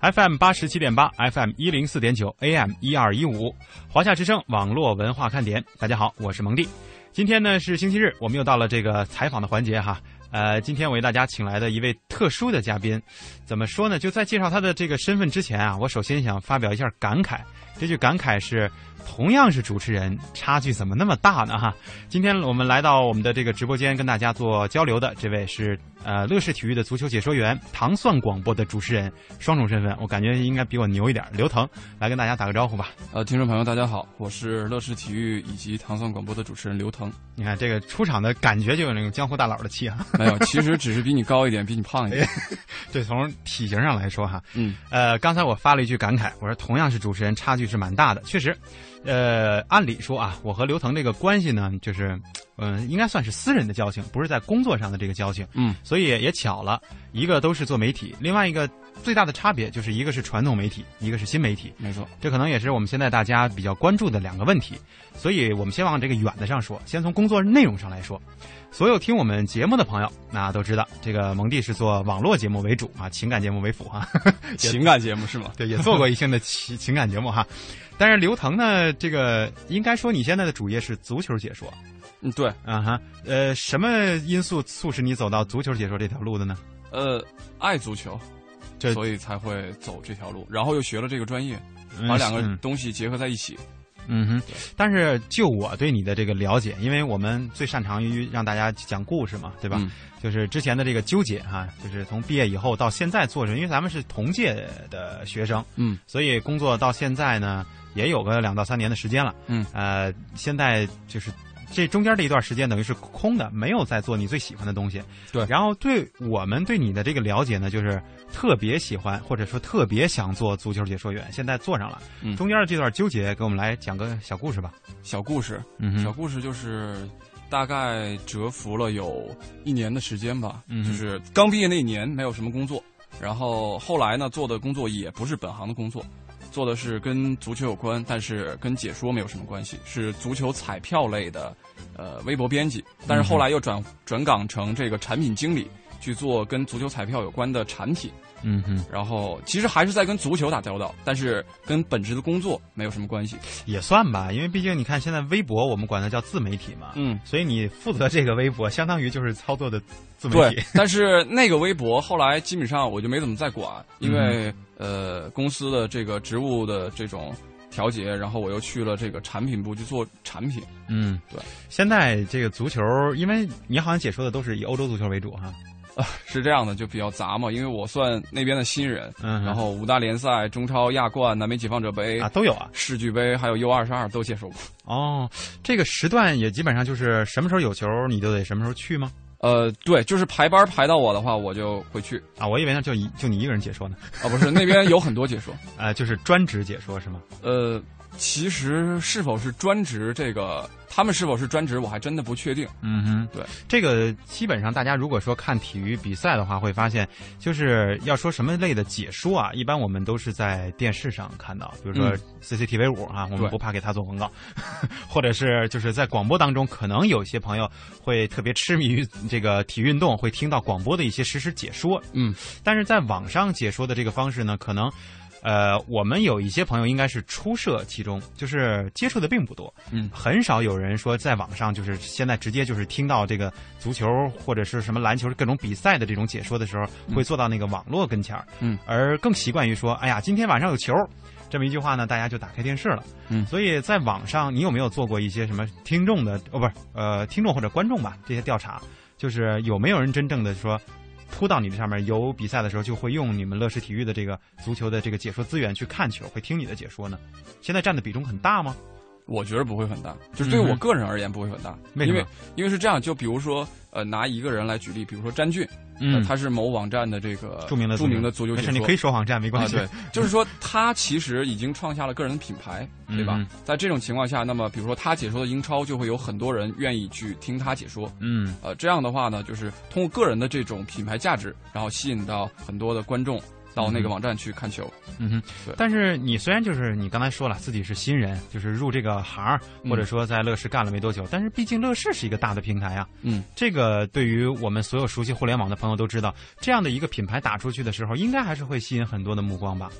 FM 八十七点八，FM 一零四点九，AM 一二一五，华夏之声网络文化看点。大家好，我是蒙蒂。今天呢是星期日，我们又到了这个采访的环节哈。呃，今天我为大家请来的一位特殊的嘉宾，怎么说呢？就在介绍他的这个身份之前啊，我首先想发表一下感慨。这句感慨是。同样是主持人，差距怎么那么大呢？哈，今天我们来到我们的这个直播间，跟大家做交流的这位是呃乐视体育的足球解说员，糖蒜广播的主持人，双重身份，我感觉应该比我牛一点。刘腾，来跟大家打个招呼吧。呃，听众朋友大家好，我是乐视体育以及糖蒜广播的主持人刘腾。你看这个出场的感觉就有那种江湖大佬的气啊。没有，其实只是比你高一点，比你胖一点。对，从体型上来说哈，嗯，呃，刚才我发了一句感慨，我说同样是主持人，差距是蛮大的，确实。呃，按理说啊，我和刘腾这个关系呢，就是，嗯，应该算是私人的交情，不是在工作上的这个交情。嗯，所以也巧了，一个都是做媒体，另外一个最大的差别就是一个是传统媒体，一个是新媒体。没错，这可能也是我们现在大家比较关注的两个问题。所以我们先往这个远的上说，先从工作内容上来说。所有听我们节目的朋友，那都知道这个蒙蒂是做网络节目为主啊，情感节目为辅哈。情感节目是吗？对，也做过一些的情 情感节目哈。但是刘腾呢，这个应该说你现在的主业是足球解说，嗯，对，啊哈，呃，什么因素促使你走到足球解说这条路的呢？呃，爱足球，所以才会走这条路，然后又学了这个专业，把两个东西结合在一起。嗯哼，但是就我对你的这个了解，因为我们最擅长于让大家讲故事嘛，对吧？就是之前的这个纠结哈，就是从毕业以后到现在做着，因为咱们是同届的学生，嗯，所以工作到现在呢。也有个两到三年的时间了，嗯，呃，现在就是这中间这一段时间等于是空的，没有在做你最喜欢的东西，对。然后对我们对你的这个了解呢，就是特别喜欢或者说特别想做足球解说员，现在做上了。嗯，中间的这段纠结，给我们来讲个小故事吧。小故事，嗯，小故事就是大概蛰伏了有一年的时间吧，就是刚毕业那一年没有什么工作，然后后来呢做的工作也不是本行的工作。做的是跟足球有关，但是跟解说没有什么关系，是足球彩票类的，呃，微博编辑。但是后来又转转岗成这个产品经理，去做跟足球彩票有关的产品。嗯哼，然后其实还是在跟足球打交道，但是跟本职的工作没有什么关系，也算吧，因为毕竟你看现在微博我们管它叫自媒体嘛，嗯，所以你负责这个微博，相当于就是操作的自媒体。对，但是那个微博后来基本上我就没怎么再管，因为呃公司的这个职务的这种调节，然后我又去了这个产品部去做产品。嗯，对。现在这个足球，因为你好像解说的都是以欧洲足球为主哈。啊，是这样的，就比较杂嘛，因为我算那边的新人，嗯，然后五大联赛、中超、亚冠、南美解放者杯啊都有啊，世俱杯还有 U 二十二都接受过。哦，这个时段也基本上就是什么时候有球你就得什么时候去吗？呃，对，就是排班排到我的话，我就会去啊。我以为那就一就你一个人解说呢。啊，不是，那边有很多解说，呃，就是专职解说是吗？呃，其实是否是专职这个。他们是否是专职，我还真的不确定。嗯哼，对，这个基本上大家如果说看体育比赛的话，会发现就是要说什么类的解说啊，一般我们都是在电视上看到，比如说 CCTV 五啊，我们不怕给他做广告，或者是就是在广播当中，可能有些朋友会特别痴迷于这个体育运动，会听到广播的一些实时解说。嗯，但是在网上解说的这个方式呢，可能。呃，我们有一些朋友应该是初涉其中，就是接触的并不多，嗯，很少有人说在网上就是现在直接就是听到这个足球或者是什么篮球各种比赛的这种解说的时候，会坐到那个网络跟前儿，嗯，而更习惯于说，哎呀，今天晚上有球，这么一句话呢，大家就打开电视了，嗯，所以在网上你有没有做过一些什么听众的哦，不是，呃，听众或者观众吧这些调查，就是有没有人真正的说。扑到你的上面，有比赛的时候就会用你们乐视体育的这个足球的这个解说资源去看球，会听你的解说呢。现在占的比重很大吗？我觉得不会很大，就是对我个人而言不会很大。因为因为是这样，就比如说，呃，拿一个人来举例，比如说詹俊。嗯，他是某网站的这个著名的著名的足球解说，你可以说网站没关系。对，就是说他其实已经创下了个人的品牌，对吧？在这种情况下，那么比如说他解说的英超，就会有很多人愿意去听他解说。嗯，呃，这样的话呢，就是通过个人的这种品牌价值，然后吸引到很多的观众到那个网站去看球。嗯哼，对。但是你虽然就是你刚才说了自己是新人，就是入这个行，或者说在乐视干了没多久，但是毕竟乐视是一个大的平台啊。嗯，这个对于我们所有熟悉互联网的朋友都知道，这样的一个品牌打出去的时候，应该还是会吸引很多的目光吧。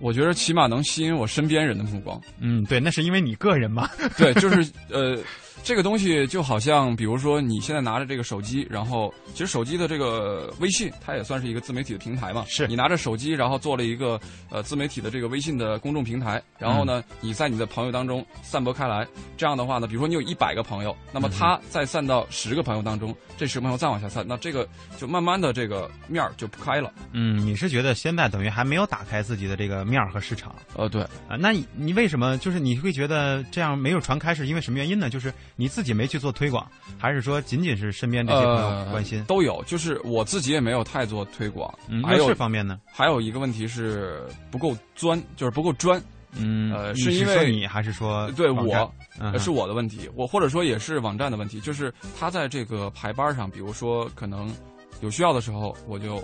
我觉得起码能吸引我身边人的目光。嗯，对，那是因为你个人嘛。对，就是呃。这个东西就好像，比如说你现在拿着这个手机，然后其实手机的这个微信，它也算是一个自媒体的平台嘛。是你拿着手机，然后做了一个呃自媒体的这个微信的公众平台，然后呢，你在你的朋友当中散播开来。这样的话呢，比如说你有一百个朋友，那么他再散到十个朋友当中，这十个朋友再往下散，那这个就慢慢的这个面儿就不开了。嗯，你是觉得现在等于还没有打开自己的这个面儿和市场？呃，对啊，那你你为什么就是你会觉得这样没有传开，是因为什么原因呢？就是你自己没去做。推广，还是说仅仅是身边这些朋友关心？都有，就是我自己也没有太做推广。嗯，还有这方面呢？还有一个问题是不够钻，就是不够专。嗯，呃，是因为你还是说对我是我的问题？我或者说也是网站的问题，就是他在这个排班上，比如说可能有需要的时候，我就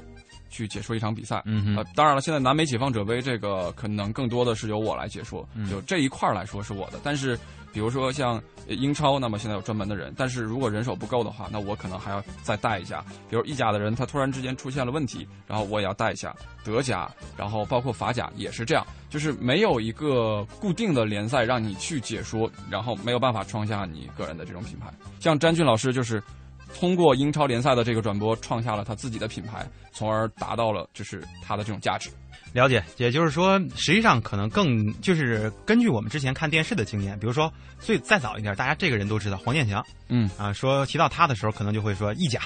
去解说一场比赛。嗯呃，当然了，现在南美解放者杯这个可能更多的是由我来解说，就这一块来说是我的，但是。比如说像英超，那么现在有专门的人，但是如果人手不够的话，那我可能还要再带一下。比如意甲的人，他突然之间出现了问题，然后我也要带一下。德甲，然后包括法甲也是这样，就是没有一个固定的联赛让你去解说，然后没有办法创下你个人的这种品牌。像詹俊老师就是通过英超联赛的这个转播，创下了他自己的品牌，从而达到了就是他的这种价值。了解，也就是说，实际上可能更就是根据我们之前看电视的经验，比如说最再早一点，大家这个人都知道黄健翔，嗯。啊，说提到他的时候，可能就会说意甲，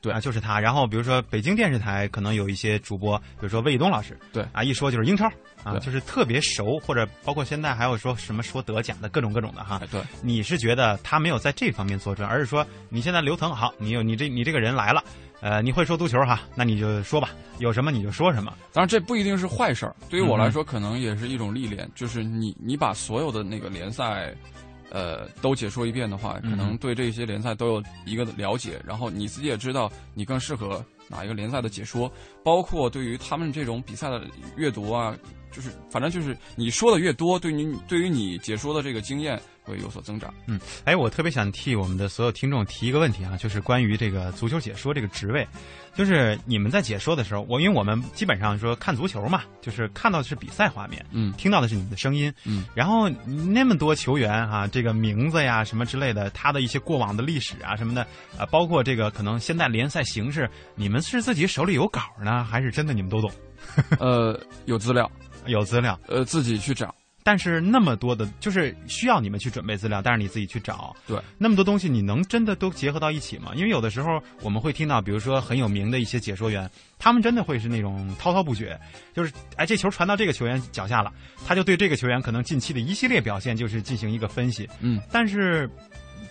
对。啊，就是他。然后比如说北京电视台可能有一些主播，比如说魏东老师，对。啊，一说就是英超啊，就是特别熟，或者包括现在还有说什么说德甲的各种各种的哈。对，你是觉得他没有在这方面做准，而是说你现在刘腾好，你有你这你这个人来了。呃，你会说足球哈？那你就说吧，有什么你就说什么。当然，这不一定是坏事儿。对于我来说，可能也是一种历练。就是你，你把所有的那个联赛，呃，都解说一遍的话，可能对这些联赛都有一个了解。然后你自己也知道，你更适合哪一个联赛的解说。包括对于他们这种比赛的阅读啊，就是反正就是你说的越多，对你对于你解说的这个经验。会有所增长。嗯，哎，我特别想替我们的所有听众提一个问题啊，就是关于这个足球解说这个职位，就是你们在解说的时候，我因为我们基本上说看足球嘛，就是看到的是比赛画面，嗯，听到的是你们的声音，嗯，然后那么多球员哈，这个名字呀什么之类的，他的一些过往的历史啊什么的，啊，包括这个可能现在联赛形式，你们是自己手里有稿呢，还是真的你们都懂？呃，有资料，有资料，呃，自己去找。但是那么多的，就是需要你们去准备资料，但是你自己去找。对，那么多东西，你能真的都结合到一起吗？因为有的时候我们会听到，比如说很有名的一些解说员，他们真的会是那种滔滔不绝，就是哎，这球传到这个球员脚下了，他就对这个球员可能近期的一系列表现就是进行一个分析。嗯，但是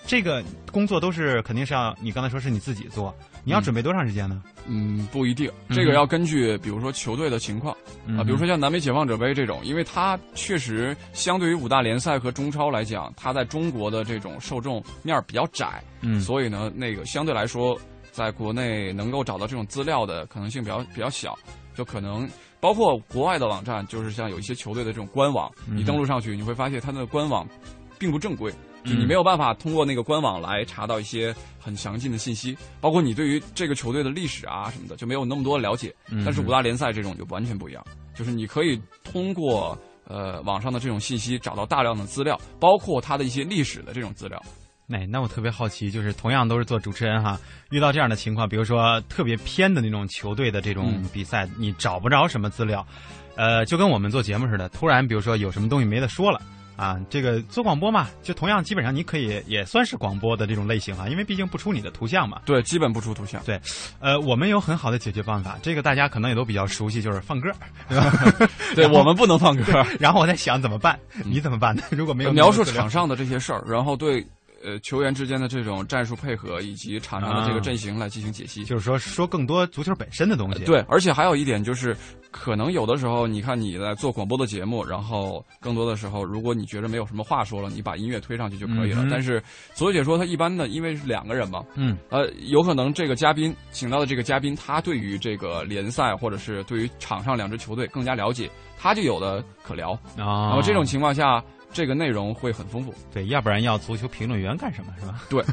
这个工作都是肯定是要你刚才说是你自己做。你要准备多长时间呢？嗯，不一定，这个要根据比如说球队的情况啊，比如说像南美解放者杯这种，因为它确实相对于五大联赛和中超来讲，它在中国的这种受众面比较窄，嗯，所以呢，那个相对来说，在国内能够找到这种资料的可能性比较比较小，就可能包括国外的网站，就是像有一些球队的这种官网，你登录上去，你会发现它的官网并不正规。就你没有办法通过那个官网来查到一些很详尽的信息，包括你对于这个球队的历史啊什么的就没有那么多了解。但是五大联赛这种就完全不一样，就是你可以通过呃网上的这种信息找到大量的资料，包括它的一些历史的这种资料。那那我特别好奇，就是同样都是做主持人哈，遇到这样的情况，比如说特别偏的那种球队的这种比赛，你找不着什么资料，呃，就跟我们做节目似的，突然比如说有什么东西没得说了。啊，这个做广播嘛，就同样基本上你可以也算是广播的这种类型啊，因为毕竟不出你的图像嘛。对，基本不出图像。对，呃，我们有很好的解决办法，这个大家可能也都比较熟悉，就是放歌，对吧？对我们不能放歌。然后我在想怎么办？你怎么办呢？如果没有描述场上的这些事儿，然后对呃球员之间的这种战术配合以及场上的这个阵型来进行解析，就是说说更多足球本身的东西。对，而且还有一点就是，可能有的时候你看你在做广播的节目，然后更多的时候，如果你觉得没有什么话说了，你把音乐推上去就可以了。但是足球解说她一般的，因为是两个人嘛，嗯，呃，有可能这个嘉宾请到的这个嘉宾，他对于这个联赛或者是对于场上两支球队更加了解，他就有的可聊啊。那么这种情况下。这个内容会很丰富，对，要不然要足球评论员干什么是吧？对，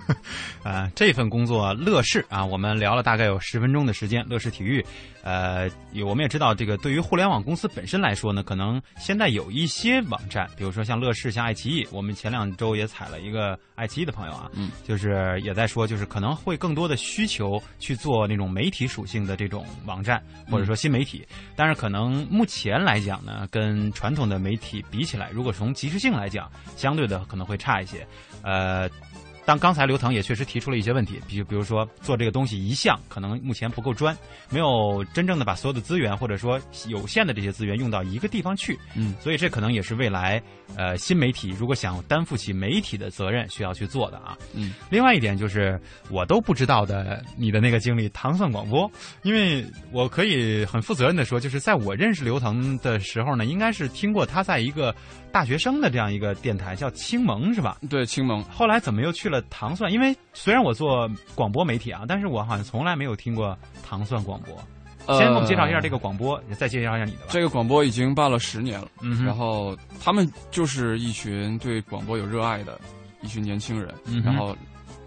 啊，这份工作乐视啊，我们聊了大概有十分钟的时间。乐视体育，呃，我们也知道，这个对于互联网公司本身来说呢，可能现在有一些网站，比如说像乐视、像爱奇艺，我们前两周也采了一个爱奇艺的朋友啊，嗯，就是也在说，就是可能会更多的需求去做那种媒体属性的这种网站，或者说新媒体，但是可能目前来讲呢，跟传统的媒体比起来，如果从及时性来讲，相对的可能会差一些，呃。当刚才刘腾也确实提出了一些问题，比比如说做这个东西一项可能目前不够专，没有真正的把所有的资源或者说有限的这些资源用到一个地方去，嗯，所以这可能也是未来呃新媒体如果想担负起媒体的责任需要去做的啊，嗯，另外一点就是我都不知道的你的那个经历糖蒜广播，因为我可以很负责任的说，就是在我认识刘腾的时候呢，应该是听过他在一个大学生的这样一个电台叫青盟是吧？对，青盟，后来怎么又去了？糖蒜，因为虽然我做广播媒体啊，但是我好像从来没有听过糖蒜广播。先给我们介绍一下这个广播，再介绍一下你的吧。这个广播已经办了十年了，嗯然后他们就是一群对广播有热爱的一群年轻人，嗯然后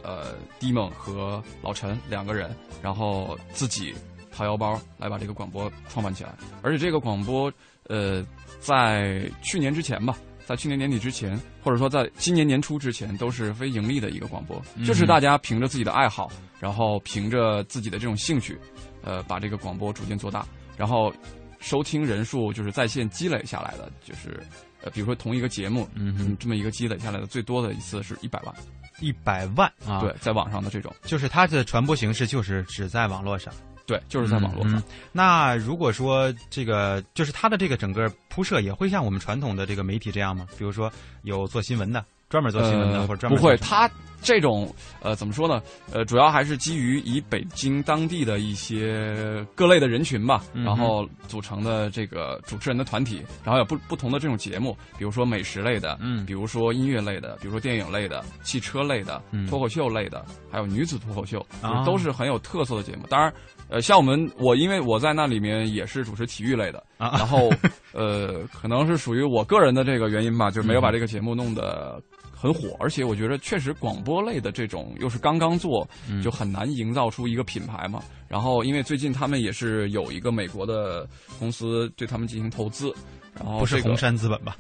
呃，低梦和老陈两个人，然后自己掏腰包来把这个广播创办起来，而且这个广播呃，在去年之前吧。在去年年底之前，或者说在今年年初之前，都是非盈利的一个广播，就是大家凭着自己的爱好，然后凭着自己的这种兴趣，呃，把这个广播逐渐做大，然后收听人数就是在线积累下来的，就是呃，比如说同一个节目，嗯，这么一个积累下来的最多的一次是一百万，一百万啊，对，在网上的这种，就是它的传播形式就是只在网络上。对，就是在网络上。那如果说这个，就是它的这个整个铺设，也会像我们传统的这个媒体这样吗？比如说有做新闻的。专门做新闻的，或者专门不会，他这种呃怎么说呢？呃，主要还是基于以北京当地的一些各类的人群吧，然后组成的这个主持人的团体，然后有不不同的这种节目，比如说美食类的，嗯，比如说音乐类的，比如说电影类的，汽车类的，脱口秀类的，还有女子脱口秀，都是很有特色的节目。当然，呃，像我们我因为我在那里面也是主持体育类的，然后呃，可能是属于我个人的这个原因吧，就没有把这个节目弄得。很火，而且我觉得确实广播类的这种又是刚刚做，就很难营造出一个品牌嘛。然后因为最近他们也是有一个美国的公司对他们进行投资，然后不是红杉资本吧？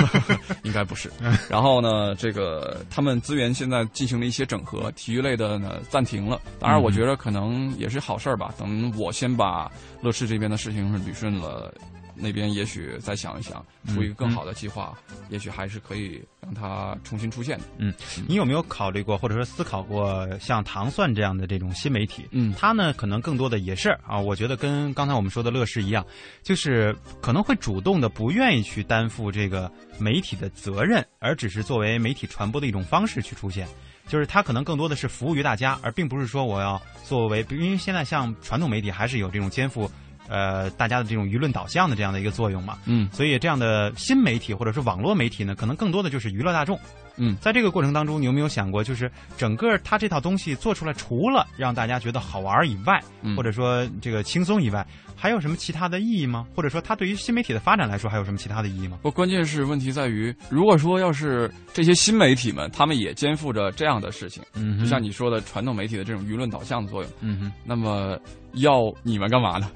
应该不是。然后呢，这个他们资源现在进行了一些整合，体育类的呢暂停了。当然，我觉得可能也是好事儿吧。等我先把乐视这边的事情捋顺了。那边也许再想一想，出一个更好的计划，也许还是可以让它重新出现的。嗯，你有没有考虑过，或者说思考过像糖蒜这样的这种新媒体？嗯，它呢可能更多的也是啊，我觉得跟刚才我们说的乐视一样，就是可能会主动的不愿意去担负这个媒体的责任，而只是作为媒体传播的一种方式去出现。就是它可能更多的是服务于大家，而并不是说我要作为，因为现在像传统媒体还是有这种肩负。呃，大家的这种舆论导向的这样的一个作用嘛，嗯，所以这样的新媒体或者是网络媒体呢，可能更多的就是娱乐大众，嗯，在这个过程当中，你有没有想过，就是整个它这套东西做出来，除了让大家觉得好玩以外，或者说这个轻松以外，还有什么其他的意义吗？或者说它对于新媒体的发展来说，还有什么其他的意义吗？不，关键是问题在于，如果说要是这些新媒体们，他们也肩负着这样的事情，嗯，就像你说的传统媒体的这种舆论导向的作用，嗯哼，那么。要你们干嘛呢？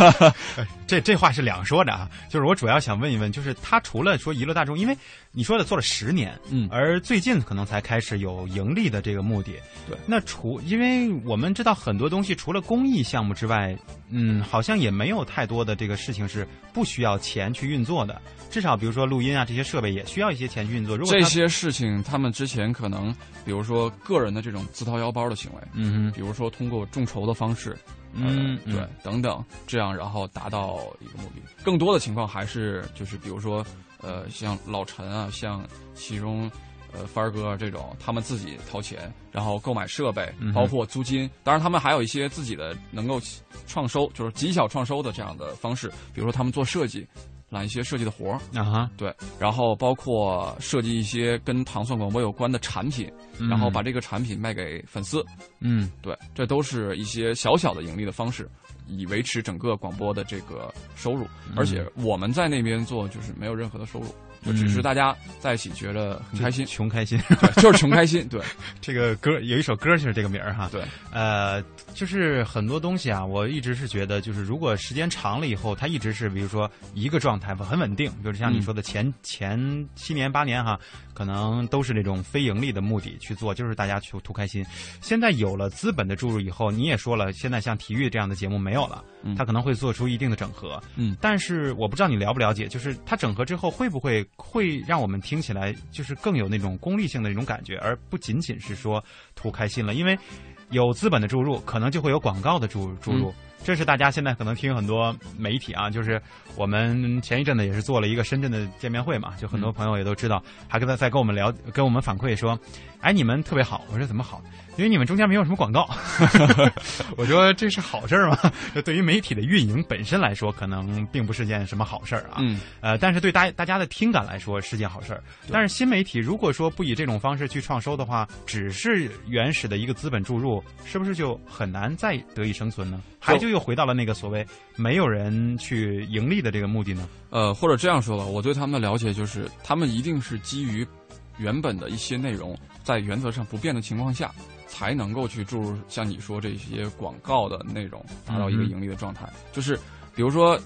这这话是两说的啊，就是我主要想问一问，就是他除了说娱乐大众，因为你说的做了十年，嗯，而最近可能才开始有盈利的这个目的，对。那除，因为我们知道很多东西除了公益项目之外，嗯，好像也没有太多的这个事情是不需要钱去运作的。至少比如说录音啊这些设备也需要一些钱去运作。如果这些事情他们之前可能，比如说个人的这种自掏腰包的行为，嗯，比如说通过众筹的方式。嗯，对，等等，这样然后达到一个目的。更多的情况还是就是，比如说，呃，像老陈啊，像其中呃，帆儿哥这种，他们自己掏钱，然后购买设备，包括租金。当然，他们还有一些自己的能够创收，就是极小创收的这样的方式。比如说，他们做设计，揽一些设计的活儿啊哈，对。然后包括设计一些跟糖蒜广播有关的产品，然后把这个产品卖给粉丝。嗯，对，这都是一些小小的盈利的方式，以维持整个广播的这个收入。而且我们在那边做，就是没有任何的收入。就只是大家在一起觉得很开心，穷开心，对，就是穷开心。对，这个歌有一首歌就是这个名儿哈。对，呃，就是很多东西啊，我一直是觉得，就是如果时间长了以后，它一直是比如说一个状态很稳定，就是像你说的前前七年八年哈，可能都是那种非盈利的目的去做，就是大家去图开心。现在有了资本的注入以后，你也说了，现在像体育这样的节目没有了，它可能会做出一定的整合。嗯，但是我不知道你了不了解，就是它整合之后会不会？会让我们听起来就是更有那种功利性的那种感觉，而不仅仅是说图开心了。因为有资本的注入，可能就会有广告的注注入。这是大家现在可能听很多媒体啊，就是我们前一阵子也是做了一个深圳的见面会嘛，就很多朋友也都知道，还跟他在跟我们聊，跟我们反馈说，哎，你们特别好。我说怎么好？因为你们中间没有什么广告。我说这是好事儿吗？对于媒体的运营本身来说，可能并不是件什么好事儿啊。嗯。呃，但是对大大家的听感来说是件好事儿。但是新媒体如果说不以这种方式去创收的话，只是原始的一个资本注入，是不是就很难再得以生存呢？还就又回到了那个所谓没有人去盈利的这个目的呢？呃，或者这样说吧，我对他们的了解就是，他们一定是基于原本的一些内容，在原则上不变的情况下。才能够去注入像你说这些广告的内容，达到一个盈利的状态。就是比如说，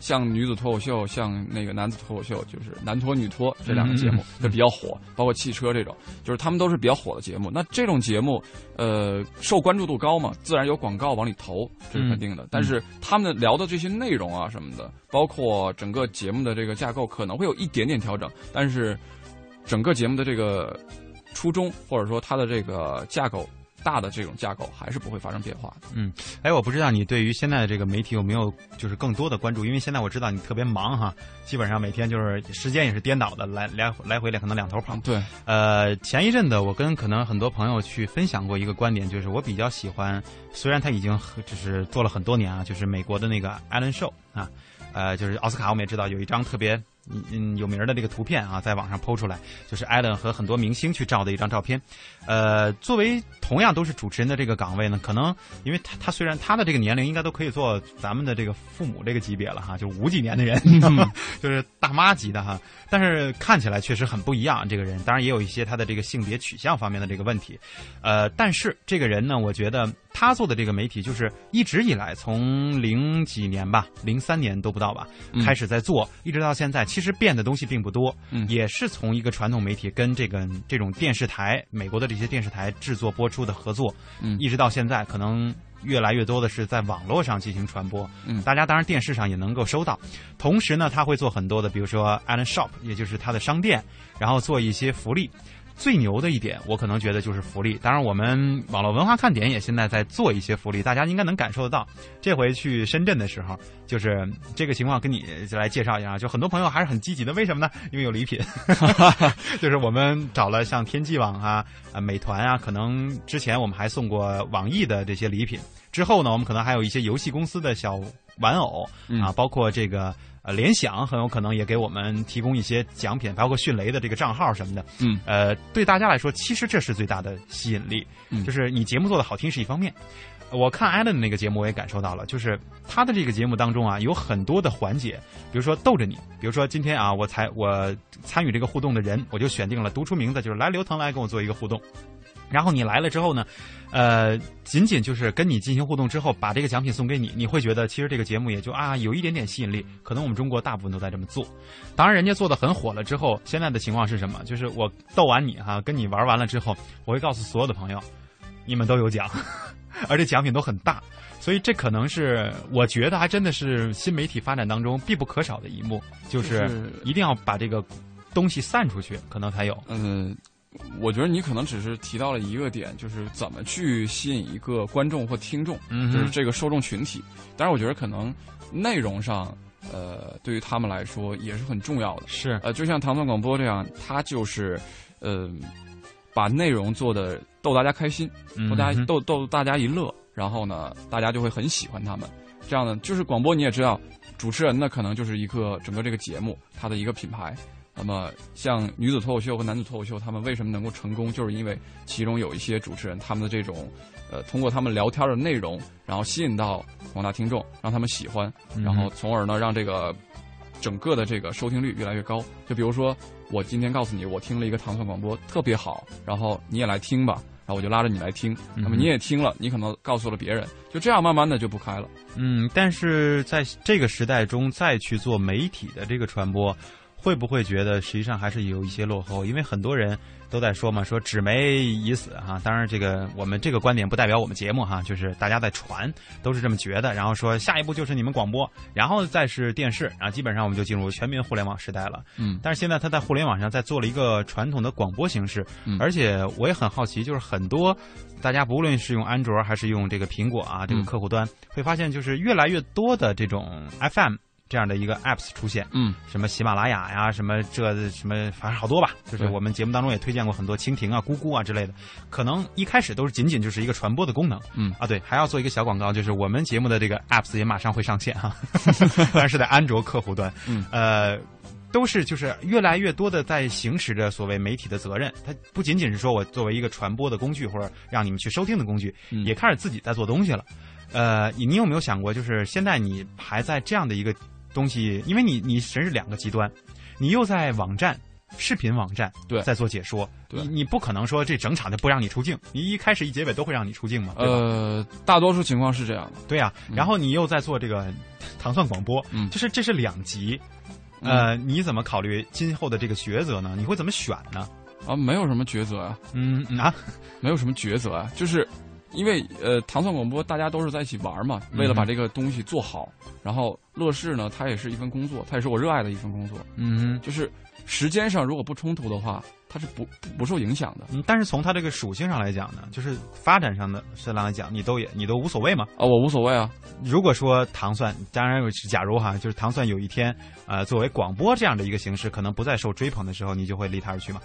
像女子脱口秀，像那个男子脱口秀，就是男脱女脱这两个节目就比较火，包括汽车这种，就是他们都是比较火的节目。那这种节目，呃，受关注度高嘛，自然有广告往里投，这是肯定的。但是他们聊的这些内容啊什么的，包括整个节目的这个架构，可能会有一点点调整，但是整个节目的这个。初衷或者说它的这个架构大的这种架构还是不会发生变化的。嗯，哎，我不知道你对于现在的这个媒体有没有就是更多的关注？因为现在我知道你特别忙哈，基本上每天就是时间也是颠倒的，来来来回来可能两头跑。对，呃，前一阵子我跟可能很多朋友去分享过一个观点，就是我比较喜欢，虽然他已经就是做了很多年啊，就是美国的那个艾伦秀啊，呃，就是奥斯卡我们也知道有一张特别。嗯有名的这个图片啊，在网上抛出来，就是艾伦和很多明星去照的一张照片。呃，作为同样都是主持人的这个岗位呢，可能因为他他虽然他的这个年龄应该都可以做咱们的这个父母这个级别了哈，就五几年的人，就是大妈级的哈。但是看起来确实很不一样，这个人当然也有一些他的这个性别取向方面的这个问题。呃，但是这个人呢，我觉得他做的这个媒体就是一直以来从零几年吧，零三年都不到吧，开始在做，一直到现在。其实变的东西并不多，嗯也是从一个传统媒体跟这个这种电视台，美国的这些电视台制作播出的合作，嗯一直到现在，可能越来越多的是在网络上进行传播。嗯大家当然电视上也能够收到。同时呢，他会做很多的，比如说 Allen Shop，也就是他的商店，然后做一些福利。最牛的一点，我可能觉得就是福利。当然，我们网络文化看点也现在在做一些福利，大家应该能感受得到。这回去深圳的时候，就是这个情况，跟你来介绍一下。就很多朋友还是很积极的，为什么呢？因为有礼品，就是我们找了像天际网啊、啊美团啊，可能之前我们还送过网易的这些礼品。之后呢，我们可能还有一些游戏公司的小玩偶啊，包括这个。呃，联想很有可能也给我们提供一些奖品，包括迅雷的这个账号什么的。嗯，呃，对大家来说，其实这是最大的吸引力，嗯就是你节目做的好听是一方面。我看艾伦的那个节目，我也感受到了，就是他的这个节目当中啊，有很多的环节，比如说逗着你，比如说今天啊，我才我参与这个互动的人，我就选定了读出名字，就是来刘腾来跟我做一个互动。然后你来了之后呢，呃，仅仅就是跟你进行互动之后，把这个奖品送给你，你会觉得其实这个节目也就啊有一点点吸引力。可能我们中国大部分都在这么做。当然，人家做的很火了之后，现在的情况是什么？就是我逗完你哈，跟你玩完了之后，我会告诉所有的朋友，你们都有奖，而且奖品都很大。所以这可能是我觉得还真的是新媒体发展当中必不可少的一幕，就是一定要把这个东西散出去，可能才有。嗯。我觉得你可能只是提到了一个点，就是怎么去吸引一个观众或听众，就是这个受众群体。但是，我觉得可能内容上，呃，对于他们来说也是很重要的。是，呃，就像唐宋广播这样，它就是呃，把内容做的逗大家开心，逗大家逗逗大家一乐，然后呢，大家就会很喜欢他们。这样呢，就是广播你也知道，主持人呢可能就是一个整个这个节目它的一个品牌。那么，像女子脱口秀和男子脱口秀，他们为什么能够成功？就是因为其中有一些主持人，他们的这种，呃，通过他们聊天的内容，然后吸引到广大听众，让他们喜欢，然后从而呢，让这个整个的这个收听率越来越高。就比如说，我今天告诉你，我听了一个糖蒜广播特别好，然后你也来听吧，然后我就拉着你来听，那么你也听了，你可能告诉了别人，就这样慢慢的就不开了。嗯，但是在这个时代中再去做媒体的这个传播。会不会觉得实际上还是有一些落后？因为很多人都在说嘛，说纸媒已死哈。当然，这个我们这个观点不代表我们节目哈，就是大家在传都是这么觉得。然后说下一步就是你们广播，然后再是电视，然后基本上我们就进入全民互联网时代了。嗯。但是现在他在互联网上在做了一个传统的广播形式，而且我也很好奇，就是很多大家不论是用安卓还是用这个苹果啊这个客户端，会发现就是越来越多的这种 FM。这样的一个 apps 出现，嗯，什么喜马拉雅呀，什么这什么，反正好多吧。就是我们节目当中也推荐过很多蜻蜓啊、咕咕啊之类的。可能一开始都是仅仅就是一个传播的功能，嗯啊，对，还要做一个小广告，就是我们节目的这个 apps 也马上会上线哈，但是在安卓客户端，嗯，呃，都是就是越来越多的在行使着所谓媒体的责任。它不仅仅是说我作为一个传播的工具或者让你们去收听的工具，也开始自己在做东西了。呃，你有没有想过，就是现在你还在这样的一个。东西，因为你你真是两个极端，你又在网站、视频网站对在做解说，你你不可能说这整场就不让你出镜，你一开始一结尾都会让你出镜嘛？呃，大多数情况是这样的。对呀，然后你又在做这个糖蒜广播，嗯，就是这是两极，呃，你怎么考虑今后的这个抉择呢？你会怎么选呢？啊，没有什么抉择啊，嗯啊，没有什么抉择啊，就是。因为呃，糖蒜广播大家都是在一起玩嘛，为了把这个东西做好，然后乐视呢，它也是一份工作，它也是我热爱的一份工作，嗯，就是时间上如果不冲突的话。它是不不受影响的，嗯，但是从它这个属性上来讲呢，就是发展上的上来讲，你都也你都无所谓吗？啊，我无所谓啊。如果说糖蒜，当然是假如哈，就是糖蒜有一天，呃，作为广播这样的一个形式，可能不再受追捧的时候，你就会离它而去吗？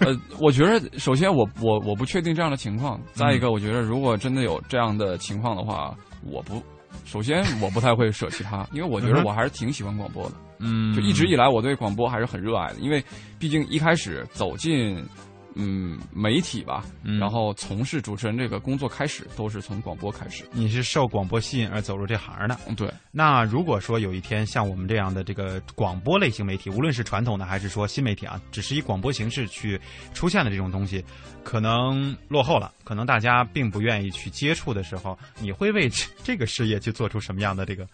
呃，我觉得首先我我我不确定这样的情况，再一个，我觉得如果真的有这样的情况的话，我不。首先，我不太会舍弃它，因为我觉得我还是挺喜欢广播的。嗯，就一直以来，我对广播还是很热爱的，因为毕竟一开始走进。嗯，媒体吧，嗯然后从事主持人这个工作开始都是从广播开始。你是受广播吸引而走入这行的？嗯，对。那如果说有一天像我们这样的这个广播类型媒体，无论是传统的还是说新媒体啊，只是以广播形式去出现的这种东西，可能落后了，可能大家并不愿意去接触的时候，你会为这个事业去做出什么样的这个？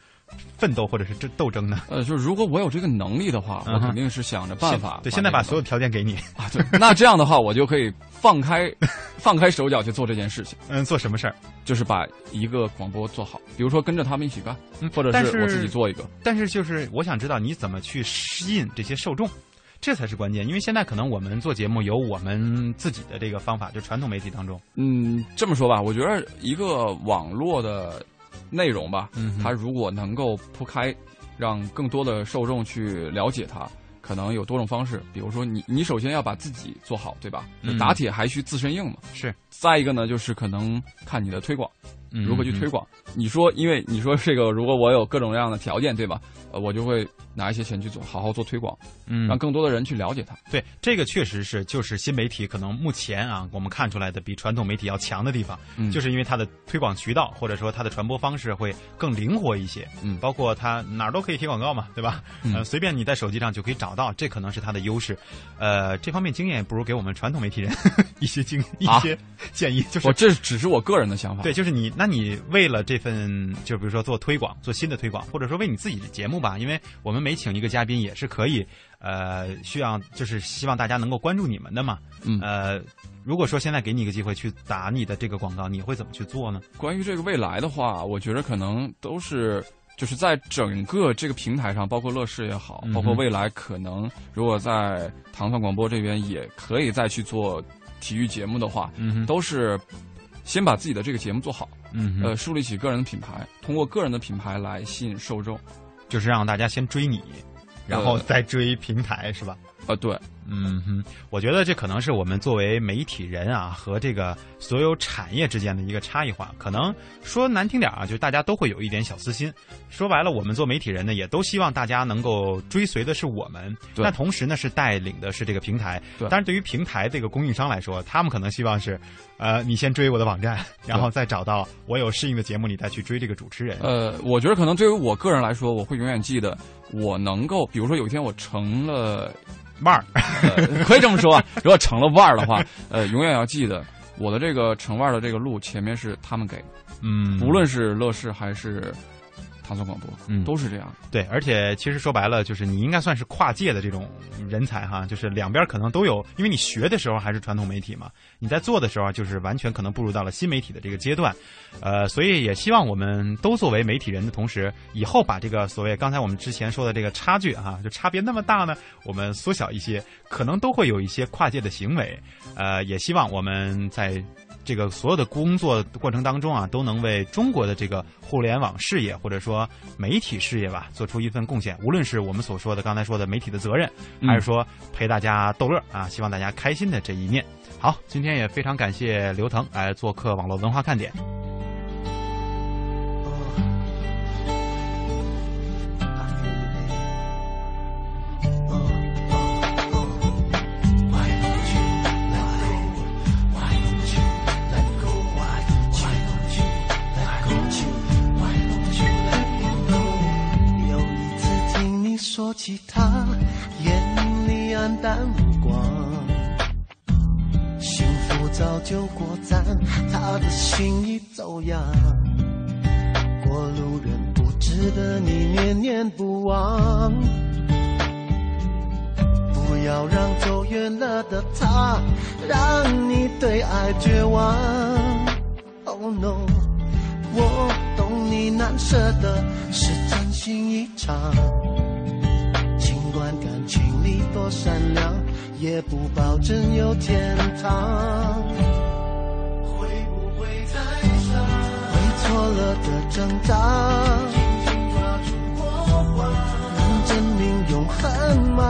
奋斗或者是这斗争呢？呃，就是如果我有这个能力的话，我肯定是想着办法。对，现在把所有条件给你啊，对，那这样的话，我就可以放开 放开手脚去做这件事情。嗯，做什么事儿？就是把一个广播做好，比如说跟着他们一起干，或者是我自己做一个。但是就是我想知道你怎么去吸引这些受众，这才是关键。因为现在可能我们做节目有我们自己的这个方法，就传统媒体当中。嗯，这么说吧，我觉得一个网络的。内容吧，嗯它如果能够铺开，让更多的受众去了解它，可能有多种方式。比如说，你你首先要把自己做好，对吧？打铁还需自身硬嘛。是。再一个呢，就是可能看你的推广，如何去推广。你说，因为你说这个，如果我有各种各样的条件，对吧？呃，我就会。拿一些钱去做，好好做推广，嗯，让更多的人去了解它。对，这个确实是，就是新媒体可能目前啊，我们看出来的比传统媒体要强的地方，嗯，就是因为它的推广渠道或者说它的传播方式会更灵活一些，嗯，包括它哪儿都可以贴广告嘛，对吧？嗯，随便你在手机上就可以找到，这可能是它的优势。呃，这方面经验不如给我们传统媒体人 一些经一些建议，就是我这只是我个人的想法。对，就是你，那你为了这份，就比如说做推广，做新的推广，或者说为你自己的节目吧，因为我们每请一个嘉宾也。是可以，呃，需要就是希望大家能够关注你们的嘛。嗯，呃，如果说现在给你一个机会去打你的这个广告，你会怎么去做呢？关于这个未来的话，我觉得可能都是就是在整个这个平台上，包括乐视也好，包括未来可能如果在糖蒜广播这边也可以再去做体育节目的话，嗯，都是先把自己的这个节目做好，嗯，呃，树立起个人的品牌，通过个人的品牌来吸引受众，就是让大家先追你。然后再追平台是吧？呃，对，嗯哼，我觉得这可能是我们作为媒体人啊和这个所有产业之间的一个差异化。可能说难听点啊，就大家都会有一点小私心。说白了，我们做媒体人呢，也都希望大家能够追随的是我们，但同时呢是带领的是这个平台。但是对于平台这个供应商来说，他们可能希望是，呃，你先追我的网站，然后再找到我有适应的节目，你再去追这个主持人。呃，我觉得可能对于我个人来说，我会永远记得，我能够，比如说有一天我成了。腕儿，可以这么说。如果成了腕儿的话，呃，永远要记得我的这个成腕儿的这个路前面是他们给的。嗯，无论是乐视还是。唐宋广播，嗯，都是这样。对，而且其实说白了，就是你应该算是跨界的这种人才哈，就是两边可能都有，因为你学的时候还是传统媒体嘛，你在做的时候就是完全可能步入到了新媒体的这个阶段，呃，所以也希望我们都作为媒体人的同时，以后把这个所谓刚才我们之前说的这个差距哈，就差别那么大呢，我们缩小一些，可能都会有一些跨界的行为，呃，也希望我们在。这个所有的工作过程当中啊，都能为中国的这个互联网事业或者说媒体事业吧，做出一份贡献。无论是我们所说的刚才说的媒体的责任，还是说陪大家逗乐啊，希望大家开心的这一面。好，今天也非常感谢刘腾来做客网络文化看点。就过站，他的心已走样。过路人不值得你念念不忘，不要让走远了的他，让你对爱绝望。Oh no，我懂你难舍的是真心一场。尽管感情里多善良，也不保证有天堂。了的挣扎，紧紧抓住过往，能证明永恒吗？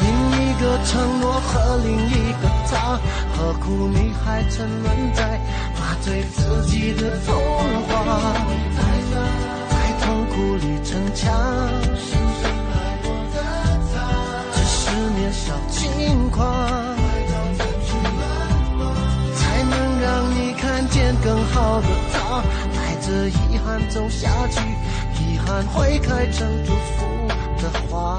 另一个承诺和另一个他，何苦你还沉沦在麻醉自己的童话？在痛苦里逞强，只是年少轻狂，看见更好的他。带着遗憾走下去，遗憾会开成祝福的花。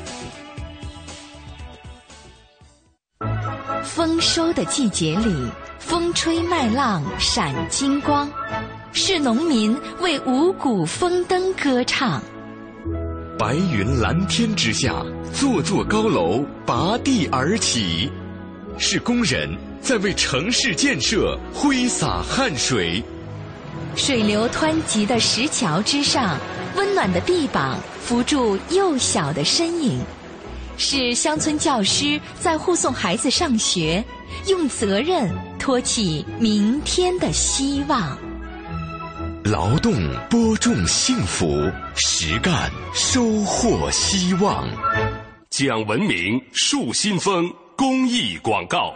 丰收的季节里，风吹麦浪闪金光。是农民为五谷丰登歌唱。白云蓝天之下，座座高楼拔地而起，是工人在为城市建设挥洒汗水。水流湍急的石桥之上，温暖的臂膀扶住幼小的身影，是乡村教师在护送孩子上学，用责任托起明天的希望。劳动播种幸福，实干收获希望。讲文明树新风公益广告。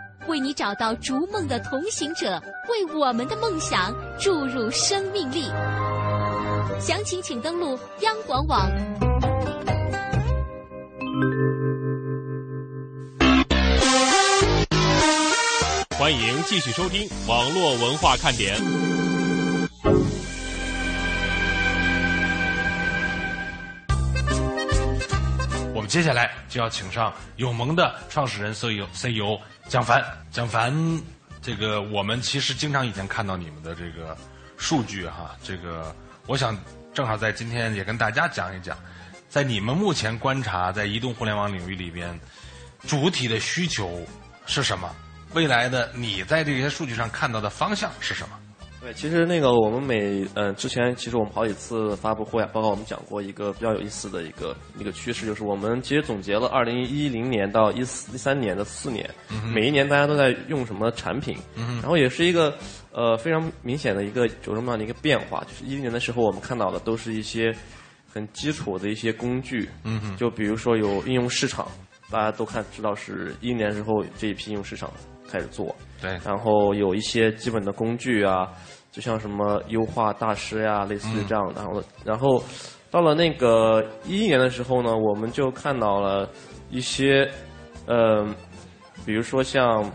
为你找到逐梦的同行者，为我们的梦想注入生命力。详情请登录央广网。欢迎继续收听网络文化看点。我们接下来就要请上友盟的创始人 CEO CEO 蒋凡。蒋凡，这个我们其实经常以前看到你们的这个数据哈，这个我想正好在今天也跟大家讲一讲，在你们目前观察在移动互联网领域里边，主体的需求是什么？未来的你在这些数据上看到的方向是什么？对，其实那个我们每嗯之前其实我们好几次发布会啊，包括我们讲过一个比较有意思的一个一个趋势，就是我们其实总结了二零一零年到一四一三年的四年，每一年大家都在用什么产品，然后也是一个呃非常明显的一个有什么样的一个变化，就是一零年的时候我们看到的都是一些很基础的一些工具，就比如说有应用市场，大家都看知道是一零年之后这一批应用市场。开始做，对，然后有一些基本的工具啊，就像什么优化大师呀，类似于这样的。然后，然后到了那个一一年的时候呢，我们就看到了一些，嗯，比如说像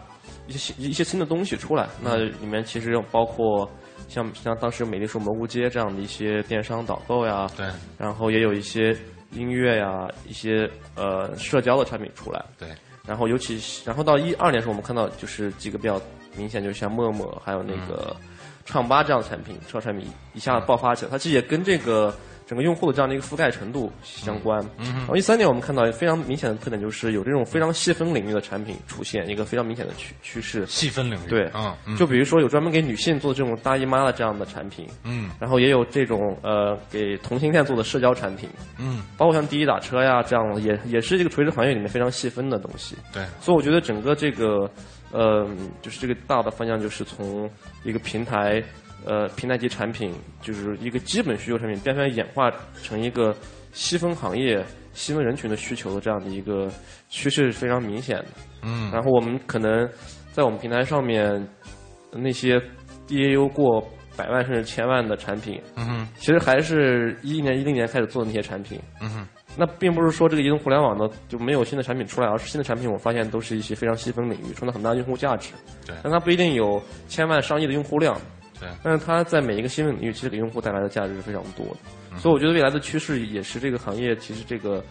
一些一些新的东西出来。那里面其实包括像像当时美丽说蘑菇街这样的一些电商导购呀，对，然后也有一些音乐呀，一些呃社交的产品出来，对。然后，尤其然后到一二年的时候，我们看到就是几个比较明显，就像陌陌还有那个唱吧这样的产品，车产品一下子爆发起来。它其实也跟这个。整个用户的这样的一个覆盖程度相关。然后一三年我们看到非常明显的特点，就是有这种非常细分领域的产品出现，一个非常明显的趋趋势。细分领域。对，嗯，就比如说有专门给女性做这种大姨妈的这样的产品，嗯，然后也有这种呃给同性恋做的社交产品，嗯，包括像滴滴打车呀这样，也也是这个垂直行业里面非常细分的东西。对，所以我觉得整个这个呃就是这个大的方向，就是从一个平台。呃，平台级产品就是一个基本需求产品，变成演化成一个细分行业、细分人群的需求的这样的一个趋势是非常明显的。嗯。然后我们可能在我们平台上面那些 DAU 过百万甚至千万的产品，嗯哼，其实还是一一年、一零年开始做的那些产品。嗯哼。那并不是说这个移动互联网呢就没有新的产品出来，而是新的产品我发现都是一些非常细分领域，创造很大用户价值。对。但它不一定有千万、上亿的用户量。对，但是它在每一个新领域，其实给用户带来的价值是非常多的。所以我觉得未来的趋势也是这个行业，其实这个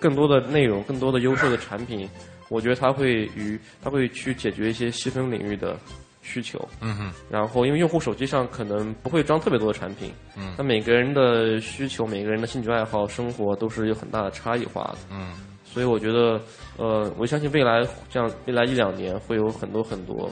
更多的内容、更多的优秀的产品，我觉得它会与它会去解决一些细分领域的需求。嗯哼。然后，因为用户手机上可能不会装特别多的产品，嗯，那每个人的需求、每个人的兴趣爱好、生活都是有很大的差异化的。嗯。所以我觉得，呃，我相信未来这样未来一两年会有很多很多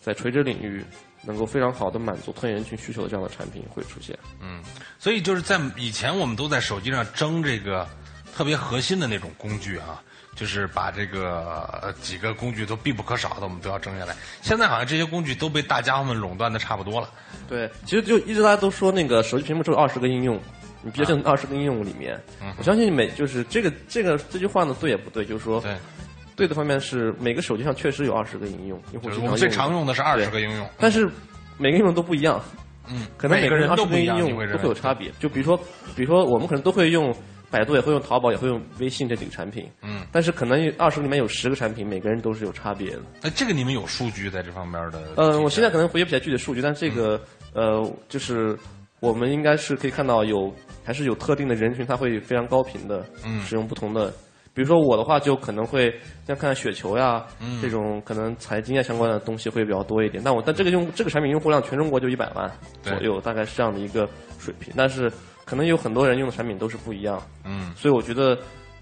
在垂直领域能够非常好的满足特定人群需求的这样的产品会出现。嗯，所以就是在以前我们都在手机上争这个特别核心的那种工具啊，就是把这个几个工具都必不可少的我们都要争下来。现在好像这些工具都被大家伙们垄断的差不多了。对，其实就一直大家都说那个手机屏幕只有二十个应用。你毕竟二十个应用里面，嗯我相信每就是这个这个这句话呢对也不对，就是说，对，的方面是每个手机上确实有二十个应用，用户经常用。最常用的是二十个应用，但是每个应用都不一样，嗯，可能每个人二十个应用都会有差别。就比如说，比如说我们可能都会用百度，也会用淘宝，也会用微信这几个产品，嗯，但是可能二十里面有十个产品，每个人都是有差别的。那这个你们有数据在这方面的？呃，我现在可能回忆不起来具体数据，但这个呃，就是我们应该是可以看到有。还是有特定的人群，他会非常高频的使用不同的。比如说我的话，就可能会像看雪球呀这种可能财经啊相关的东西会比较多一点。但我但这个用这个产品用户量全中国就一百万左右，大概是这样的一个水平。但是可能有很多人用的产品都是不一样。嗯，所以我觉得，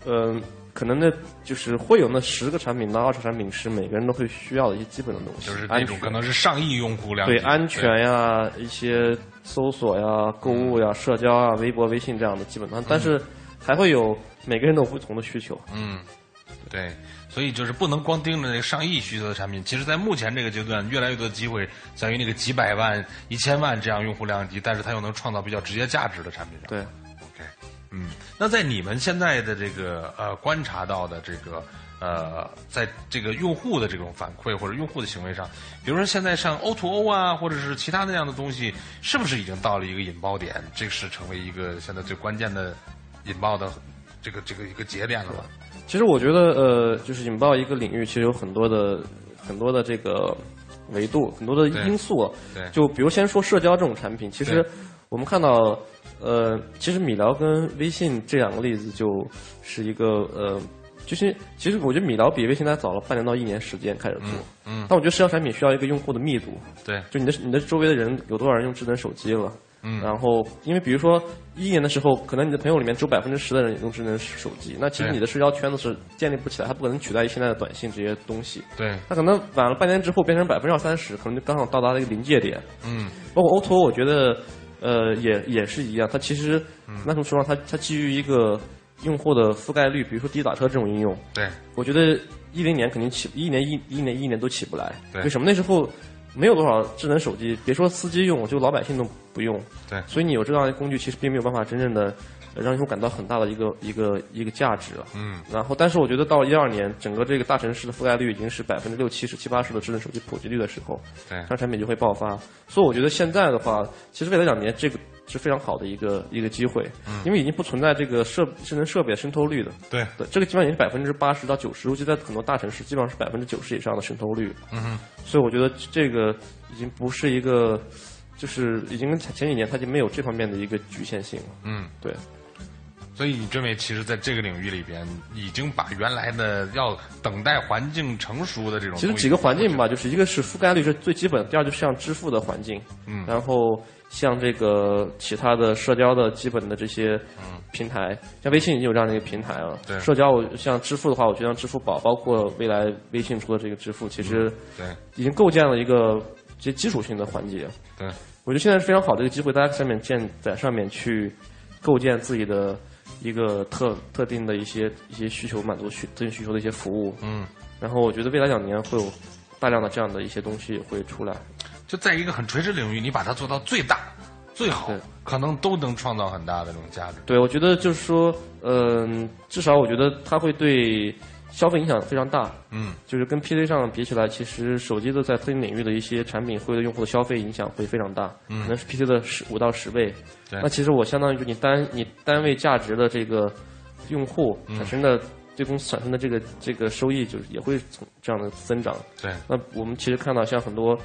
嗯，可能那就是会有那十个产品到二十产品是每个人都会需要的一些基本的东西。就是那种可能是上亿用户量。对安全呀一些。搜索呀、购物呀、社交啊、微博、微信这样的基本上，但是还会有每个人都有不同的需求。嗯，对，所以就是不能光盯着那个上亿需求的产品。其实，在目前这个阶段，越来越多的机会在于那个几百万、一千万这样用户量级，但是它又能创造比较直接价值的产品上。对，OK，嗯，那在你们现在的这个呃观察到的这个。呃，在这个用户的这种反馈或者用户的行为上，比如说现在像 O to O 啊，或者是其他那样的东西，是不是已经到了一个引爆点？这是成为一个现在最关键的引爆的这个这个一个节点了吧？其实我觉得，呃，就是引爆一个领域，其实有很多的很多的这个维度，很多的因素。对，就比如先说社交这种产品，其实我们看到，呃，其实米聊跟微信这两个例子，就是一个呃。就是，其实我觉得米聊比微信它早了半年到一年时间开始做，嗯，但我觉得社交产品需要一个用户的密度，对，就你的你的周围的人有多少人用智能手机了，嗯，然后因为比如说一一年的时候，可能你的朋友里面只有百分之十的人用智能手机，那其实你的社交圈子是建立不起来，它不可能取代于现在的短信这些东西，对，它可能晚了半年之后变成百分之二三十，可能就刚好到达了一个临界点，嗯，包括 O to 我觉得呃也也是一样，它其实那种情况，它它基于一个。用户的覆盖率，比如说滴滴打车这种应用，对，我觉得一零年肯定起，一年一一年一年都起不来。对，为什么？那时候没有多少智能手机？别说司机用，就老百姓都不用。对，所以你有这样的工具，其实并没有办法真正的让用户感到很大的一个一个一个价值了。嗯。然后，但是我觉得到一二年，整个这个大城市的覆盖率已经是百分之六七十、七八十的智能手机普及率的时候，对，这产品就会爆发。所以我觉得现在的话，其实未来两年这个。是非常好的一个一个机会，因为已经不存在这个设智能设备渗透率的。对，这个基本上已经是百分之八十到九十，尤其在很多大城市，基本上是百分之九十以上的渗透率。嗯，所以我觉得这个已经不是一个，就是已经跟前几年它就没有这方面的一个局限性了。嗯，对。所以你认为，其实在这个领域里边，已经把原来的要等待环境成熟的这种，其实几个环境吧，就是一个是覆盖率是最基本，第二就是像支付的环境，嗯，然后。像这个其他的社交的基本的这些平台，像微信已经有这样的一个平台了。对，社交像支付的话，我觉得像支付宝，包括未来微信出的这个支付，其实对已经构建了一个这基础性的环节。对，我觉得现在是非常好的一个机会，大家上面建在上面去构建自己的一个特特定的一些一些需求，满足需特定需求的一些服务。嗯，然后我觉得未来两年会有大量的这样的一些东西会出来。就在一个很垂直领域，你把它做到最大、最好，可能都能创造很大的这种价值。对，我觉得就是说，嗯，至少我觉得它会对消费影响非常大。嗯，就是跟 PC 上比起来，其实手机的在特定领域的一些产品会对用户的消费影响会非常大，可能是 PC 的十五到十倍。对，那其实我相当于就你单你单位价值的这个用户产生的对公司产生的这个这个收益，就是也会从这样的增长。对，那我们其实看到像很多。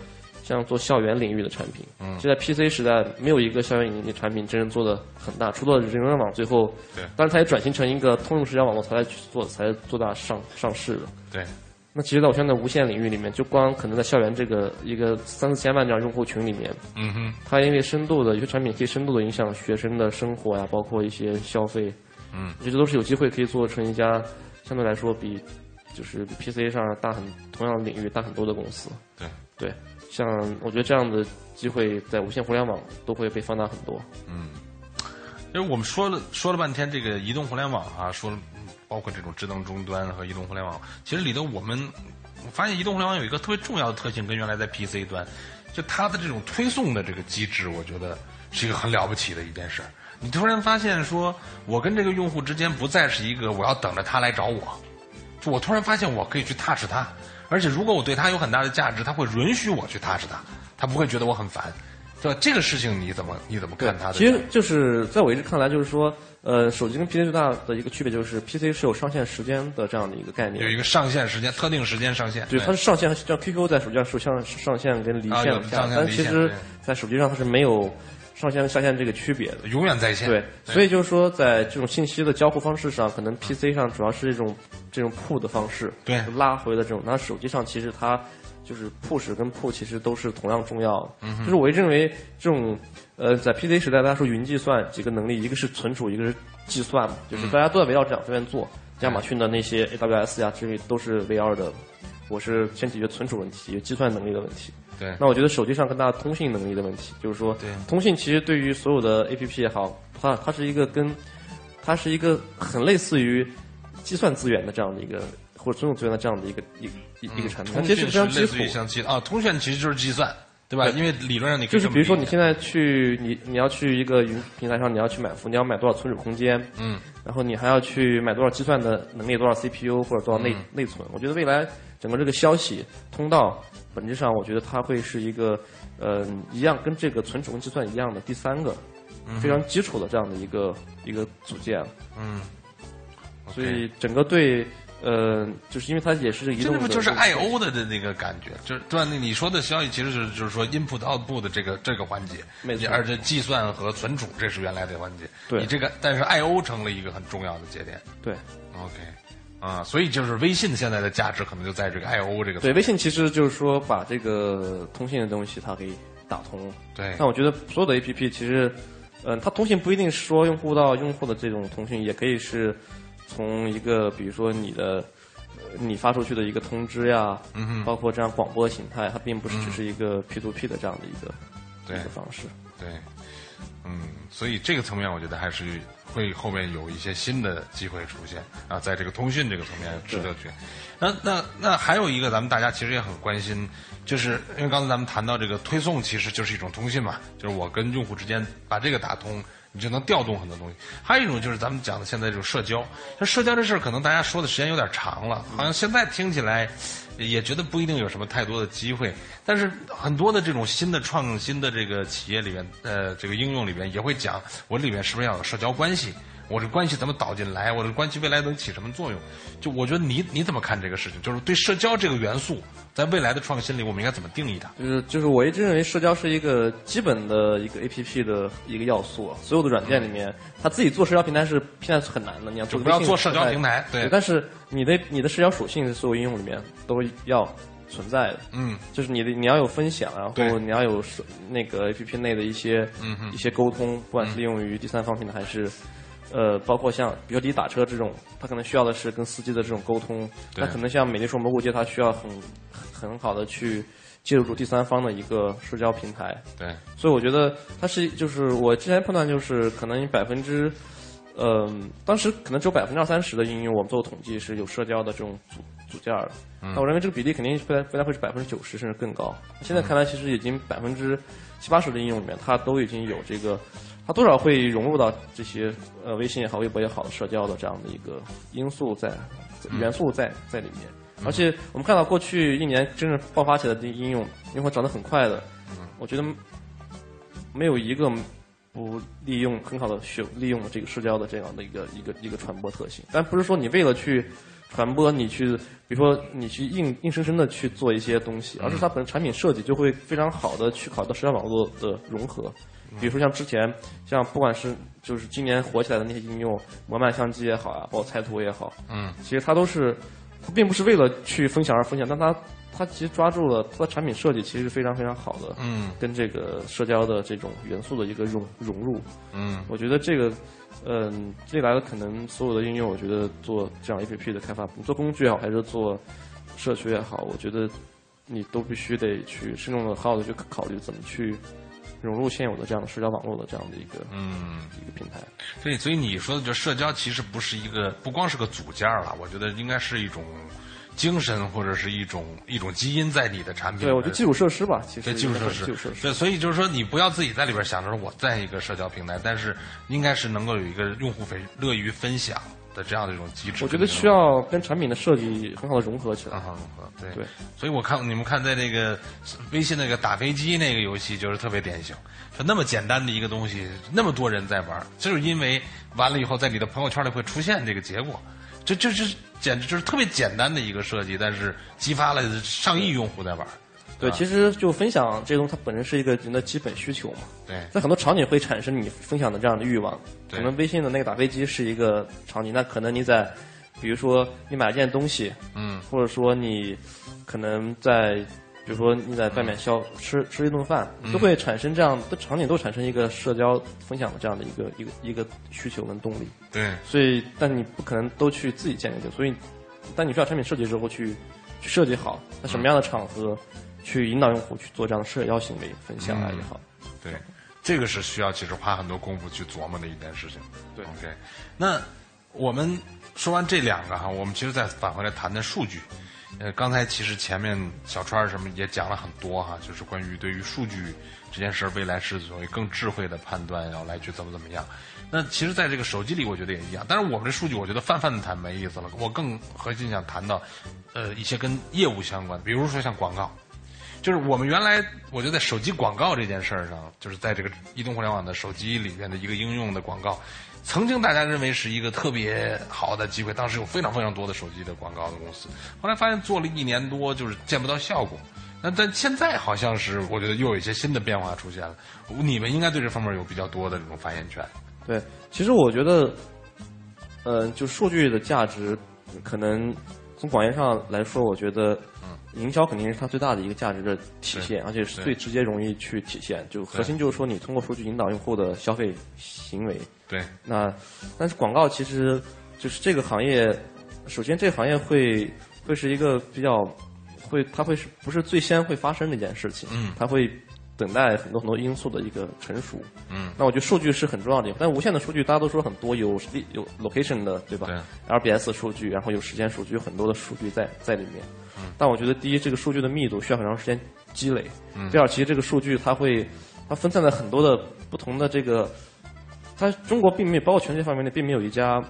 像做校园领域的产品。嗯，就在 PC 时代，没有一个校园领域的产品真正做的很大，除了人人网，最后，对，但是它也转型成一个通用社交网络才来去做，才做大上上市的。对。那其实，在我现在无线领域里面，就光可能在校园这个一个三四千万这样用户群里面，嗯哼，它因为深度的有些产品可以深度的影响学生的生活呀，包括一些消费，嗯，我觉得都是有机会可以做成一家相对来说比就是比 PC 上大很同样的领域大很多的公司。对对，像我觉得这样的机会在无线互联网都会被放大很多。嗯，因为我们说了说了半天这个移动互联网啊，说了。包括这种智能终端和移动互联网，其实里头我们发现移动互联网有一个特别重要的特性，跟原来在 PC 端，就它的这种推送的这个机制，我觉得是一个很了不起的一件事儿。你突然发现说，我跟这个用户之间不再是一个我要等着他来找我，就我突然发现我可以去 touch 他，而且如果我对他有很大的价值，他会允许我去 touch 他，他不会觉得我很烦，对吧？这个事情你怎么你怎么看他的？其实就是在我一直看来，就是说。呃，手机跟 PC 最大的一个区别就是 PC 是有上线时间的这样的一个概念，有一个上线时间，特定时间上线。对，它是上线，像 QQ 在手机上是上上线跟离线下，但其实，在手机上它是没有上线下线这个区别的，永远在线。对，所以就是说，在这种信息的交互方式上，可能 PC 上主要是这种这种 pull 的方式，对，拉回的这种。那手机上其实它就是 push 跟 pull 其实都是同样重要的。就是我认为这种。呃，在 PC 时代，大家说云计算几个能力，一个是存储，一个是计算嘛，就是大家都在围绕这两方面做。亚马逊的那些 AWS 呀，之类都是 VR 的。我是先解决存储问题，计算能力的问题。对。那我觉得手机上更大的通信能力的问题，就是说，通信其实对于所有的 APP 也好，它它是一个跟，它是一个很类似于计算资源的这样的一个，或者存储资源的这样的一个一一一个产品。通讯是类似于像计啊，通讯其实就是计算。对吧？因为理论上你就是比如说你现在去你你要去一个云平台上你要去买服，你要买多少存储空间？嗯，然后你还要去买多少计算的能力，多少 CPU 或者多少内内存？我觉得未来整个这个消息通道本质上，我觉得它会是一个呃一样跟这个存储跟计算一样的第三个非常基础的这样的一个一个组件。嗯，所以整个对。呃，就是因为它也是移动的，这不就是 I O 的的那个感觉？就是对吧？那你说的消息其实是就是说 input output 的这个这个环节，没错。而且计算和存储这是原来的环节，对。你这个但是 I O 成了一个很重要的节点，对。OK，啊，所以就是微信现在的价值可能就在这个 I O 这个。对，微信其实就是说把这个通信的东西它给打通。对。但我觉得所有的 A P P 其实，嗯，它通信不一定说用户到用户的这种通讯，也可以是。从一个比如说你的，你发出去的一个通知呀，嗯包括这样广播形态，它并不是只是一个 P to P 的这样的一个一个方式。对，嗯，所以这个层面我觉得还是会后面有一些新的机会出现啊，在这个通讯这个层面值得去。那那那还有一个咱们大家其实也很关心，就是因为刚才咱们谈到这个推送其实就是一种通信嘛，就是我跟用户之间把这个打通。你就能调动很多东西。还有一种就是咱们讲的现在这种社交，像社交这事儿，可能大家说的时间有点长了，好像现在听起来也觉得不一定有什么太多的机会。但是很多的这种新的创新的这个企业里面，呃，这个应用里面也会讲，我里面是不是要有社交关系？我这关系怎么导进来？我这关系未来能起什么作用？就我觉得你你怎么看这个事情？就是对社交这个元素，在未来的创新里，我们应该怎么定义它？就是就是我一直认为社交是一个基本的一个 A P P 的一个要素。所有的软件里面，它自己做社交平台是现在是很难的。你要做不要做社交平台，对。但是你的你的社交属性，所有应用里面都要存在的。嗯。就是你的你要有分享，然后你要有那个 A P P 内的一些一些沟通，不管是利用于第三方平台还是。呃，包括像比如滴滴打车这种，它可能需要的是跟司机的这种沟通。那可能像美丽说蘑菇街，它需要很很好的去借助住第三方的一个社交平台。对。所以我觉得它是，就是我之前判断就是可能百分之，嗯，当时可能只有百分之二三十的应用，我们做统计是有社交的这种组组件的。那我认为这个比例肯定未来未来会是百分之九十甚至更高。现在看来，其实已经百分之七八十的应用里面，它都已经有这个。它多少会融入到这些呃微信也好、微博也好的社交的这样的一个因素在元素在在里面，而且我们看到过去一年真正爆发起来的应用，用户长得很快的，我觉得没有一个不利用很好的学利用这个社交的这样的一个一个一个传播特性。但不是说你为了去传播，你去比如说你去硬硬生生的去做一些东西，而是它本身产品设计就会非常好的去考虑到社交网络的融合。比如说像之前像不管是就是今年火起来的那些应用，摩曼相机也好啊，包括猜图也好，嗯，其实它都是它并不是为了去分享而分享，但它它其实抓住了它的产品设计其实是非常非常好的，嗯，跟这个社交的这种元素的一个融融入，嗯，我觉得这个。嗯，未来的可能所有的应用，我觉得做这样 A P P 的开发，你做工具也好，还是做社区也好，我觉得你都必须得去慎重的、好好的去考虑怎么去融入现有的这样的社交网络的这样的一个嗯一个平台。对，所以你说的就社交其实不是一个，不光是个组件了，我觉得应该是一种。精神或者是一种一种基因在你的产品。对，我觉得基础设施吧，其实对基础设施，基础设施。对，所以就是说，你不要自己在里边想着我在一个社交平台，但是应该是能够有一个用户分乐于分享的这样的一种机制。我觉得需要跟产品的设计很好的融合起来。很好融合，对对。所以我看你们看在那个微信那个打飞机那个游戏就是特别典型，就那么简单的一个东西，那么多人在玩，就是因为完了以后在你的朋友圈里会出现这个结果。这这这简直就是特别简单的一个设计，但是激发了上亿用户在玩。对，其实就分享这东西，它本身是一个人的基本需求嘛。对，在很多场景会产生你分享的这样的欲望。对，可能微信的那个打飞机是一个场景，那可能你在，比如说你买一件东西，嗯，或者说你可能在。比如说你在外面消吃吃一顿饭，都会产生这样的场景，都产生一个社交分享的这样的一个一个一个需求跟动力。对，所以但你不可能都去自己建立这个，所以但你需要产品设计之后去去设计好，在什么样的场合去引导用户去做这样的社交行为分享啊也好。对，这个是需要其实花很多功夫去琢磨的一件事情。对，OK，那我们说完这两个哈，我们其实再返回来谈谈数据。呃，刚才其实前面小川什么也讲了很多哈，就是关于对于数据这件事儿，未来是所谓更智慧的判断，要来去怎么怎么样。那其实，在这个手机里，我觉得也一样。但是我们这数据，我觉得泛泛的谈没意思了。我更核心想谈到，呃，一些跟业务相关，比如说像广告，就是我们原来我觉得在手机广告这件事儿上，就是在这个移动互联网的手机里面的一个应用的广告。曾经大家认为是一个特别好的机会，当时有非常非常多的手机的广告的公司，后来发现做了一年多就是见不到效果。那但现在好像是我觉得又有一些新的变化出现了，你们应该对这方面有比较多的这种发言权。对，其实我觉得，呃，就数据的价值，可能从广义上来说，我觉得。营销肯定是它最大的一个价值的体现，而且是最直接容易去体现。就核心就是说，你通过数据引导用户的消费行为。对。那但是广告其实就是这个行业，首先这个行业会会是一个比较会，它会是不是最先会发生的一件事情？嗯。它会等待很多很多因素的一个成熟。嗯。那我觉得数据是很重要的，但无线的数据大家都说很多，有有 location 的，对吧？对。RBS 数据，然后有时间数据，有很多的数据在在里面。嗯，但我觉得第一，这个数据的密度需要很长时间积累。嗯。第二，其实这个数据它会，它分散在很多的不同的这个，它中国并没有，包括全世界范围内，并没有一家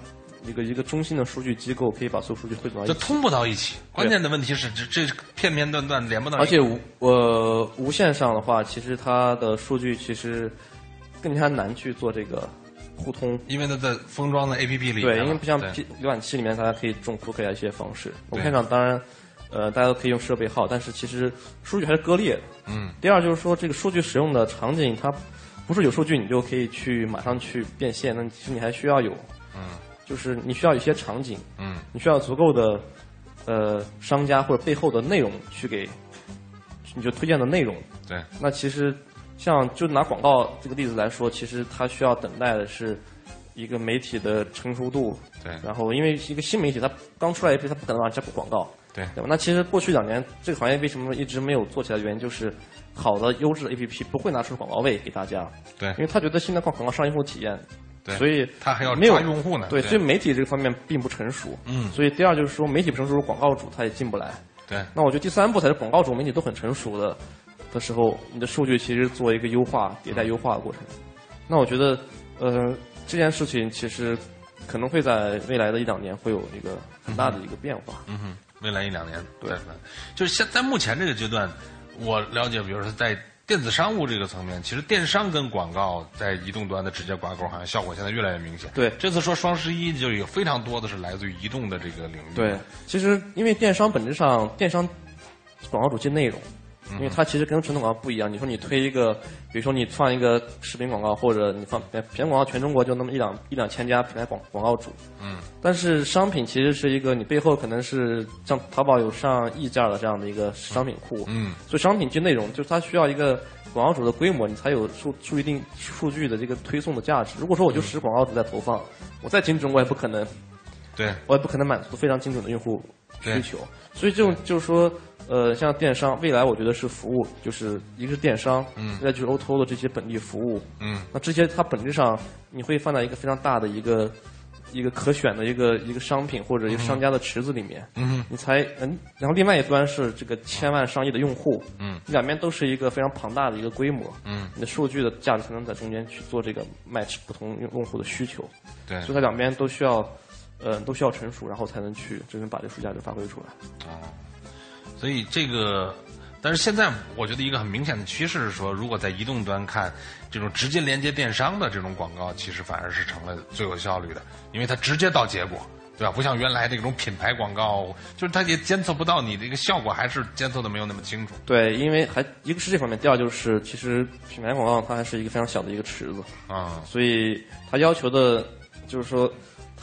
一个一个中心的数据机构可以把所有数据汇总到一起。就通不到一起。关键的问题是，这这片片段段连不到。而且无呃无线上的话，其实它的数据其实更加难去做这个互通，因为它在封装的 APP 里。对，因为不像浏览器里面，大家可以重复可以一些方式。无线上当然。呃，大家都可以用设备号，但是其实数据还是割裂的。嗯。第二就是说，这个数据使用的场景，它不是有数据你就可以去马上去变现，那其实你还需要有，嗯，就是你需要一些场景，嗯，你需要足够的呃商家或者背后的内容去给，你就推荐的内容。对。那其实像就拿广告这个例子来说，其实它需要等待的是一个媒体的成熟度。对。然后，因为一个新媒体，它刚出来一批，它不可能往加广告。对，对吧？那其实过去两年这个行业为什么一直没有做起来？原因就是好的优质的 APP 不会拿出广告位给大家。对，因为他觉得现在靠广告上用户体验。对，所以他还要没有用户呢。对，所以媒体这个方面并不成熟。嗯。所以第二就是说，媒体不成熟，广告主他也进不来。对。那我觉得第三步才是广告主、媒体都很成熟的的时候，你的数据其实做一个优化、迭代优化的过程。那我觉得，呃，这件事情其实可能会在未来的一两年会有一个很大的一个变化。嗯哼。未来一两年，对，就是现在目前这个阶段，我了解，比如说在电子商务这个层面，其实电商跟广告在移动端的直接挂钩，好像效果现在越来越明显。对，这次说双十一就有非常多的是来自于移动的这个领域。对，其实因为电商本质上电商广告主接内容。因为它其实跟传统广告不一样。你说你推一个，比如说你放一个视频广告，或者你放平面广告，全中国就那么一两一两千家品牌广广告主。嗯。但是商品其实是一个，你背后可能是像淘宝有上亿件的这样的一个商品库。嗯。所以商品就内容，就是它需要一个广告主的规模，你才有数数一定数据的这个推送的价值。如果说我就使广告主在投放，我再精准，我也不可能。对。我也不可能满足非常精准的用户需求。所以这种就是说。呃，像电商，未来我觉得是服务，就是一个是电商，嗯，再就是 O2O 的这些本地服务，嗯，那这些它本质上你会放在一个非常大的一个一个可选的一个一个商品或者一个商家的池子里面，嗯，你才嗯，然后另外一端是这个千万上亿的用户，嗯，两边都是一个非常庞大的一个规模，嗯，你的数据的价值才能在中间去做这个 match 不同用用户的需求，对，所以它两边都需要，呃，都需要成熟，然后才能去真正把这数据价值发挥出来，哦。所以这个，但是现在我觉得一个很明显的趋势是说，如果在移动端看这种直接连接电商的这种广告，其实反而是成了最有效率的，因为它直接到结果，对吧？不像原来那种品牌广告，就是它也监测不到你这个效果，还是监测的没有那么清楚。对，因为还一个是这方面，第二就是其实品牌广告它还是一个非常小的一个池子啊，所以它要求的就是说。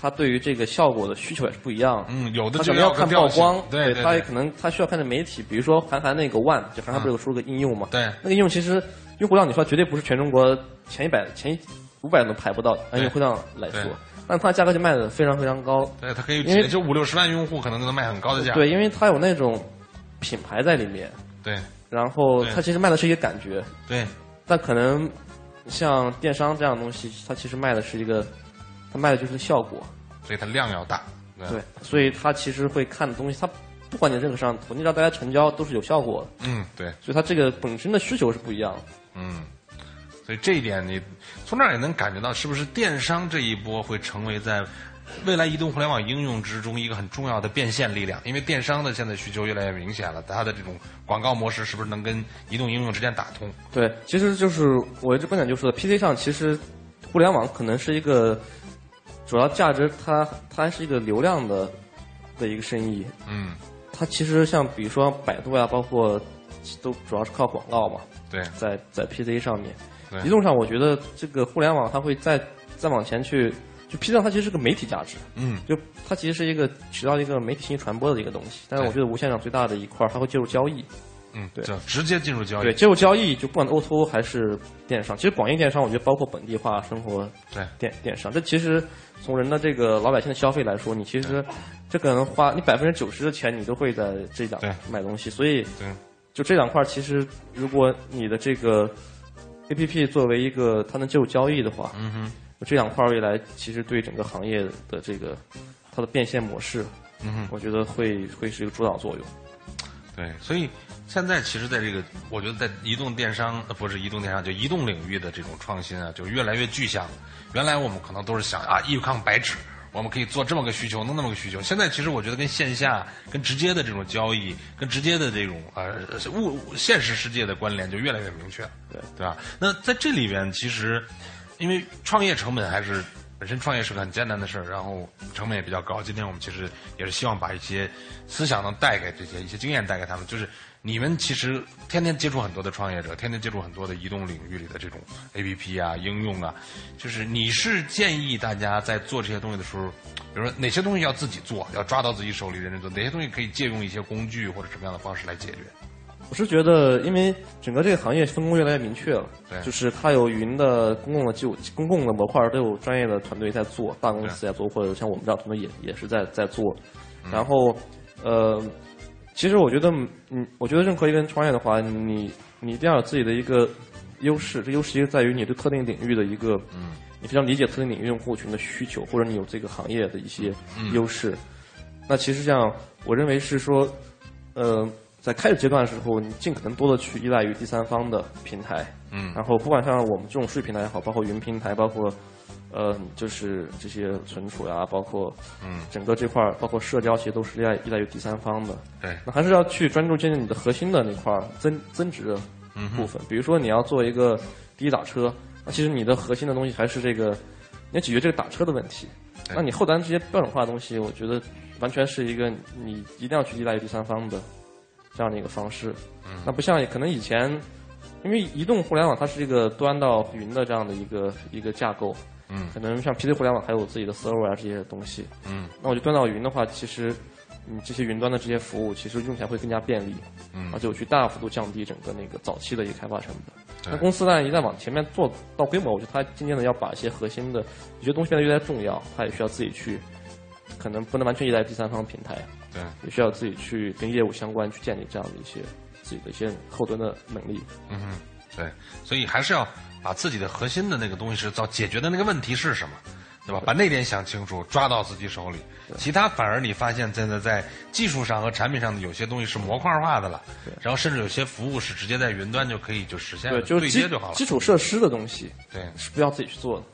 他对于这个效果的需求也是不一样。嗯，有的他可能要看曝光，对，他也可能他需要看的媒体，比如说韩寒那个 One，就韩寒不是有出了个应用嘛？对，那个应用其实用户量你说绝对不是全中国前一百、前五百都排不到，按用户量来说，但它价格就卖的非常非常高。对，它可以因为就五六十万用户可能都能卖很高的价。对，因为它有那种品牌在里面。对。然后它其实卖的是一个感觉。对。但可能像电商这样的东西，它其实卖的是一个，它卖的就是效果。所以它量要大，对，所以它其实会看的东西，它不管你任何摄像头，你让大家成交都是有效果的。嗯，对。所以它这个本身的需求是不一样的。嗯，所以这一点你从这儿也能感觉到，是不是电商这一波会成为在未来移动互联网应用之中一个很重要的变现力量？因为电商的现在需求越来越明显了，它的这种广告模式是不是能跟移动应用之间打通？对，其实就是我一直观点就是 PC 上其实互联网可能是一个。主要价值，它它还是一个流量的的一个生意。嗯，它其实像比如说百度呀，包括都主要是靠广告嘛。对，在在 PC 上面，对，移动上我觉得这个互联网它会再再往前去，就 PC 上它其实是个媒体价值。嗯，就它其实是一个起到一个媒体信息传播的一个东西。但是我觉得无线上最大的一块它会介入交易。嗯，对，直接进入交易。对，进入交易就不管 O to O 还是电商，其实广义电商我觉得包括本地化生活。对，电电商这其实。从人的这个老百姓的消费来说，你其实这可能花你百分之九十的钱，你都会在这两买东西。所以，就这两块，其实如果你的这个 A P P 作为一个它能介入交易的话，嗯哼，这两块未来其实对整个行业的这个它的变现模式，嗯哼，我觉得会会是一个主导作用。对，所以现在其实在这个，我觉得在移动电商不是移动电商，就移动领域的这种创新啊，就越来越具象。原来我们可能都是想啊，一康白纸，我们可以做这么个需求，弄那么个需求。现在其实我觉得跟线下、跟直接的这种交易、跟直接的这种呃物现实世界的关联就越来越明确，对对吧？那在这里边，其实因为创业成本还是本身创业是个很艰难的事儿，然后成本也比较高。今天我们其实也是希望把一些思想能带给这些一些经验带给他们，就是。你们其实天天接触很多的创业者，天天接触很多的移动领域里的这种 A P P 啊、应用啊，就是你是建议大家在做这些东西的时候，比如说哪些东西要自己做，要抓到自己手里认真做，哪些东西可以借用一些工具或者什么样的方式来解决？我是觉得，因为整个这个行业分工越来越明确了，对，就是它有云的公共的就公共的模块都有专业的团队在做，大公司在做，或者像我们这样团队也也是在在做，然后呃。其实我觉得，嗯，我觉得任何一个人创业的话，你你一定要有自己的一个优势。这优势就在于你对特定领域的一个，嗯，你非常理解特定领域用户群的需求，或者你有这个行业的一些优势。那其实像，我认为是说，呃，在开始阶段的时候，你尽可能多的去依赖于第三方的平台，嗯，然后不管像我们这种数据平台也好，包括云平台，包括。呃，就是这些存储呀，包括嗯，整个这块儿，包括社交，其实都是依赖依赖于第三方的。对，那还是要去专注建立你的核心的那块儿增增值的部分。比如说你要做一个滴滴打车，那其实你的核心的东西还是这个，你要解决这个打车的问题。那你后端这些标准化的东西，我觉得完全是一个你一定要去依赖于第三方的这样的一个方式。那不像可能以前，因为移动互联网它是一个端到云的这样的一个一个架构。嗯，可能像 PC 互联网还有自己的 server 啊这些东西。嗯，那我就端到云的话，其实你这些云端的这些服务，其实用起来会更加便利。嗯，而且我去大幅度降低整个那个早期的一个开发成本。那公司呢，一旦往前面做到规模，我觉得它渐渐的要把一些核心的有些东西变得越来越重要，它也需要自己去，可能不能完全依赖第三方平台。对，也需要自己去跟业务相关去建立这样的一些自己的一些后端的能力。嗯哼，对，所以还是要把自己的核心的那个东西是要解决的那个问题是什么，对吧？把那点想清楚，抓到自己手里。其他反而你发现现在在技术上和产品上的有些东西是模块化的了，然后甚至有些服务是直接在云端就可以就实现了，对，就是对接就好了。基础设施的东西，对，是不要自己去做的。